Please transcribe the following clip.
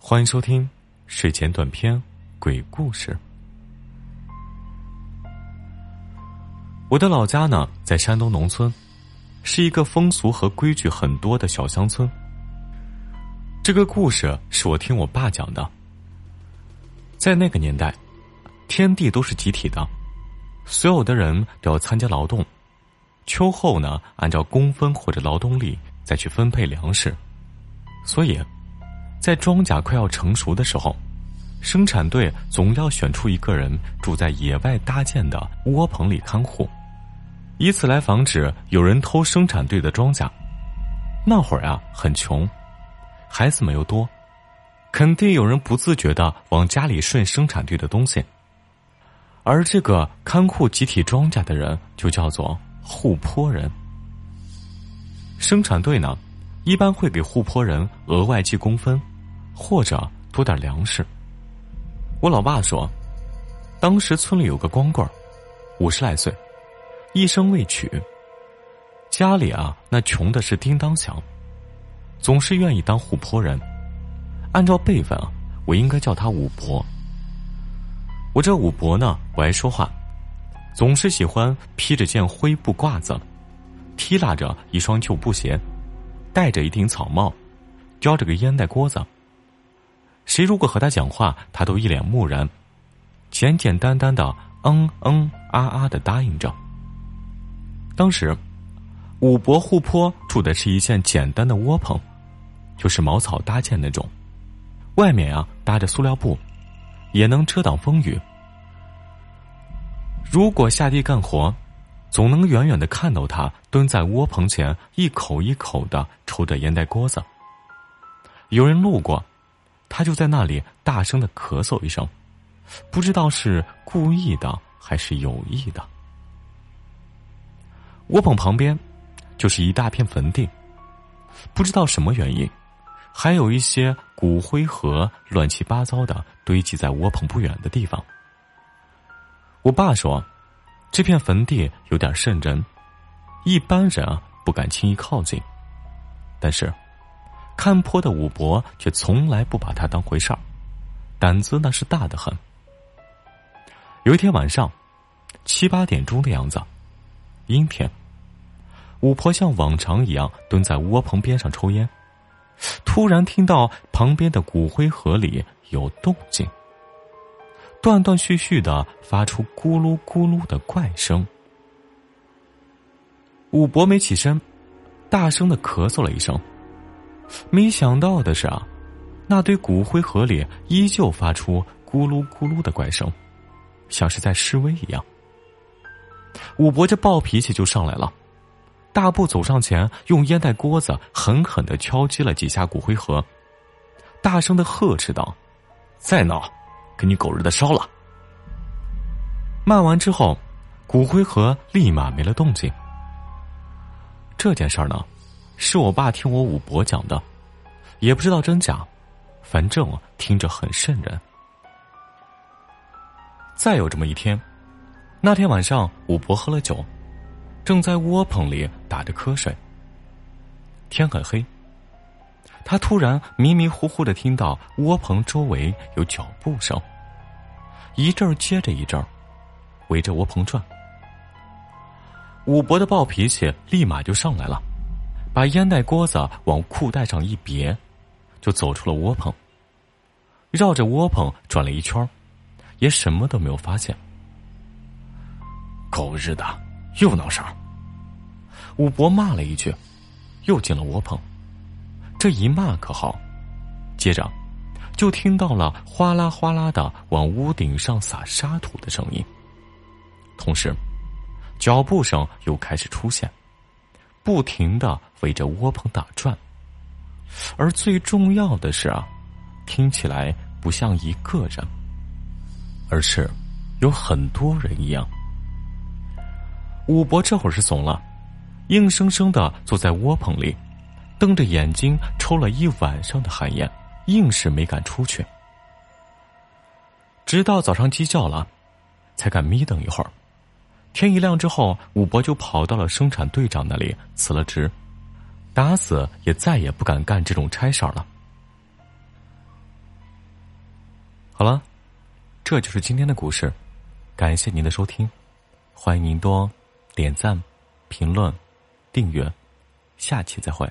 欢迎收听睡前短篇鬼故事。我的老家呢，在山东农村，是一个风俗和规矩很多的小乡村。这个故事是我听我爸讲的。在那个年代，天地都是集体的，所有的人都要参加劳动，秋后呢，按照工分或者劳动力再去分配粮食，所以。在庄稼快要成熟的时候，生产队总要选出一个人住在野外搭建的窝棚里看护，以此来防止有人偷生产队的庄稼。那会儿啊，很穷，孩子们又多，肯定有人不自觉的往家里顺生产队的东西。而这个看护集体庄稼的人就叫做护坡人。生产队呢？一般会给护坡人额外记工分，或者多点粮食。我老爸说，当时村里有个光棍五十来岁，一生未娶，家里啊那穷的是叮当响，总是愿意当护坡人。按照辈分啊，我应该叫他五伯。我这五伯呢不爱说话，总是喜欢披着件灰布褂子，提拉着一双旧布鞋。戴着一顶草帽，叼着个烟袋锅子。谁如果和他讲话，他都一脸木然，简简单单的嗯嗯啊啊的答应着。当时，五伯护坡住的是一件简单的窝棚，就是茅草搭建那种，外面啊搭着塑料布，也能遮挡风雨。如果下地干活。总能远远的看到他蹲在窝棚前，一口一口的抽着烟袋锅子。有人路过，他就在那里大声的咳嗽一声，不知道是故意的还是有意的。窝棚旁边就是一大片坟地，不知道什么原因，还有一些骨灰盒乱七八糟的堆积在窝棚不远的地方。我爸说。这片坟地有点渗人，一般人啊不敢轻易靠近。但是，看坡的武伯却从来不把他当回事儿，胆子那是大的很。有一天晚上，七八点钟的样子，阴天，武婆像往常一样蹲在窝棚边上抽烟，突然听到旁边的骨灰盒里有动静。断断续续的发出咕噜咕噜的怪声。武伯没起身，大声的咳嗽了一声。没想到的是啊，那堆骨灰盒里依旧发出咕噜咕噜的怪声，像是在示威一样。武伯这暴脾气就上来了，大步走上前，用烟袋锅子狠狠的敲击了几下骨灰盒，大声的呵斥道：“再闹！”给你狗日的烧了！骂完之后，骨灰盒立马没了动静。这件事儿呢，是我爸听我五伯讲的，也不知道真假，反正听着很瘆人。再有这么一天，那天晚上五伯喝了酒，正在窝棚里打着瞌睡。天很黑。他突然迷迷糊糊的听到窝棚周围有脚步声，一阵接着一阵围着窝棚转。五伯的暴脾气立马就上来了，把烟袋锅子往裤带上一别，就走出了窝棚，绕着窝棚转了一圈，也什么都没有发现。狗日的，又闹事儿！武伯骂了一句，又进了窝棚。这一骂可好，接着就听到了哗啦哗啦的往屋顶上撒沙土的声音，同时脚步声又开始出现，不停的围着窝棚打转，而最重要的是啊，听起来不像一个人，而是有很多人一样。武伯这会儿是怂了，硬生生的坐在窝棚里。瞪着眼睛抽了一晚上的旱烟，硬是没敢出去。直到早上鸡叫了，才敢眯瞪一会儿。天一亮之后，武伯就跑到了生产队长那里辞了职，打死也再也不敢干这种差事儿了。好了，这就是今天的故事，感谢您的收听，欢迎您多点赞、评论、订阅，下期再会。